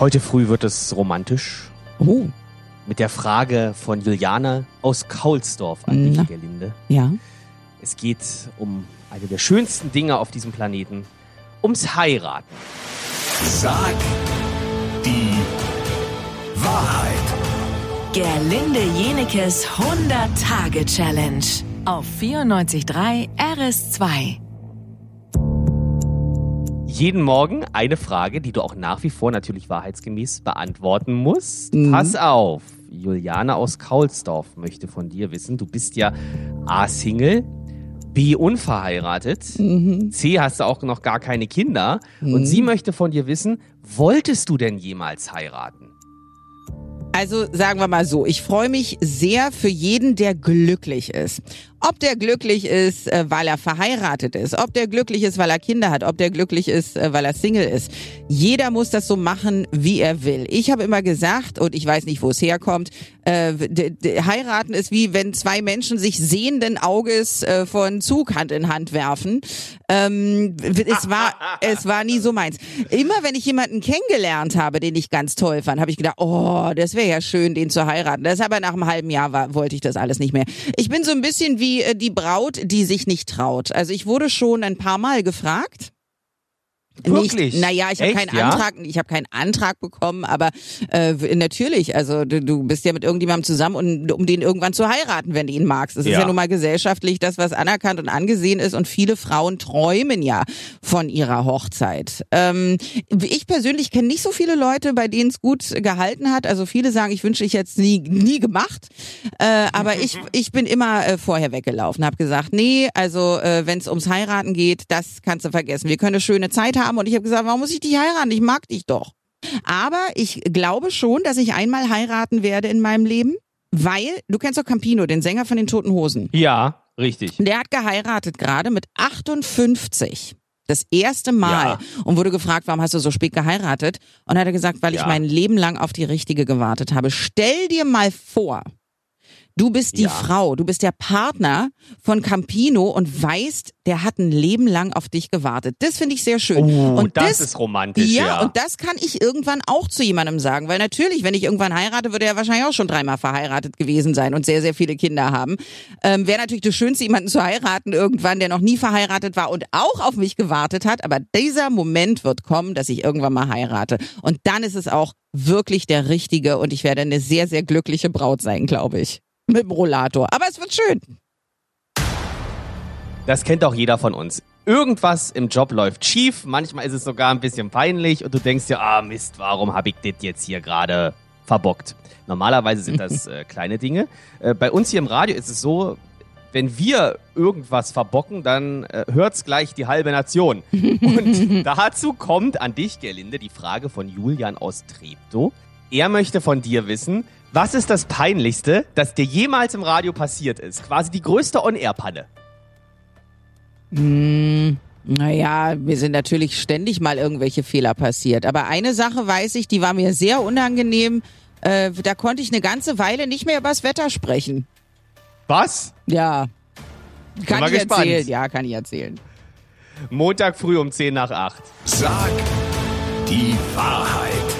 Heute früh wird es romantisch. Oh, Mit der Frage von Juliane aus Kaulsdorf an dich, Gerlinde. ja. Es geht um eine der schönsten Dinge auf diesem Planeten. Ums Heiraten. Sag die Wahrheit. Gerlinde Jenekes 100-Tage-Challenge auf 94.3 RS2. Jeden Morgen eine Frage, die du auch nach wie vor natürlich wahrheitsgemäß beantworten musst. Mhm. Pass auf. Juliane aus Kaulsdorf möchte von dir wissen, du bist ja A, Single, B, unverheiratet, Mhm. C, hast du auch noch gar keine Kinder und sie möchte von dir wissen, wolltest du denn jemals heiraten? Also sagen wir mal so, ich freue mich sehr für jeden, der glücklich ist. Ob der glücklich ist, äh, weil er verheiratet ist, ob der glücklich ist, weil er Kinder hat, ob der glücklich ist, äh, weil er Single ist. Jeder muss das so machen, wie er will. Ich habe immer gesagt, und ich weiß nicht, wo es herkommt, äh, heiraten ist wie wenn zwei Menschen sich sehenden Auges äh, von Zug Hand in Hand werfen. Ähm, es war, es war nie so meins. Immer wenn ich jemanden kennengelernt habe, den ich ganz toll fand, habe ich gedacht, oh, das wäre ja schön, den zu heiraten. Das aber nach einem halben Jahr war, wollte ich das alles nicht mehr. Ich bin so ein bisschen wie äh, die Braut, die sich nicht traut. Also ich wurde schon ein paar Mal gefragt. Wirklich? Nicht, naja, ich habe keinen ja? Antrag, ich habe keinen Antrag bekommen, aber äh, natürlich, also du, du bist ja mit irgendjemandem zusammen, und, um den irgendwann zu heiraten, wenn du ihn magst. Das ist Ja. ja nun mal gesellschaftlich das, was anerkannt und angesehen ist und viele Frauen träumen ja von ihrer Hochzeit. Ähm, ich persönlich kenne nicht so viele Leute, bei denen es gut gehalten hat. Also viele sagen, ich wünsche ich jetzt nie, nie gemacht. Äh, aber ich, ich bin immer äh, vorher weggelaufen, habe gesagt, nee, also äh, wenn es ums Heiraten geht, das kannst du vergessen. Wir können eine schöne Zeit haben und ich habe gesagt, warum muss ich dich heiraten? Ich mag dich doch. Aber ich glaube schon, dass ich einmal heiraten werde in meinem Leben, weil du kennst doch Campino, den Sänger von den Toten Hosen. Ja, richtig. Der hat geheiratet gerade mit 58. Das erste Mal. Ja. Und wurde gefragt, warum hast du so spät geheiratet? Und hat er gesagt, weil ich Ja. mein Leben lang auf die richtige gewartet habe. Stell dir mal vor, du bist die Ja. Frau, du bist der Partner von Campino und weißt, der hat ein Leben lang auf dich gewartet. Das finde ich sehr schön. Oh, und das, ist romantisch, ja. ja, und das kann ich irgendwann auch zu jemandem sagen, weil natürlich, wenn ich irgendwann heirate, würde er wahrscheinlich auch schon dreimal verheiratet gewesen sein und sehr, sehr viele Kinder haben. Ähm, Wäre natürlich das Schönste, jemanden zu heiraten irgendwann, der noch nie verheiratet war und auch auf mich gewartet hat. Aber dieser Moment wird kommen, dass ich irgendwann mal heirate. Und dann ist es auch wirklich der richtige und ich werde eine sehr, sehr glückliche Braut sein, glaube ich. Mit dem Rollator. Aber es wird schön. Das kennt auch jeder von uns. Irgendwas im Job läuft schief, manchmal ist es sogar ein bisschen peinlich und du denkst dir, ah Mist, warum habe ich das jetzt hier gerade verbockt? Normalerweise sind das äh, kleine Dinge. Äh, bei uns hier im Radio ist es so, wenn wir irgendwas verbocken, dann äh, hört's gleich die halbe Nation. Und dazu kommt an dich, Gerlinde, die Frage von Julian aus Treptow. Er möchte von dir wissen, was ist das Peinlichste, das dir jemals im Radio passiert ist? Quasi die größte On-Air-Panne. Hm, naja, mir sind natürlich ständig mal irgendwelche Fehler passiert. Aber eine Sache weiß ich, die war mir sehr unangenehm. Äh, da konnte ich eine ganze Weile nicht mehr übers Wetter sprechen. Was? Ja. Kann ich gespannt. erzählen? Ja, kann ich erzählen. Montag früh um 10 nach 8. Sag die Wahrheit.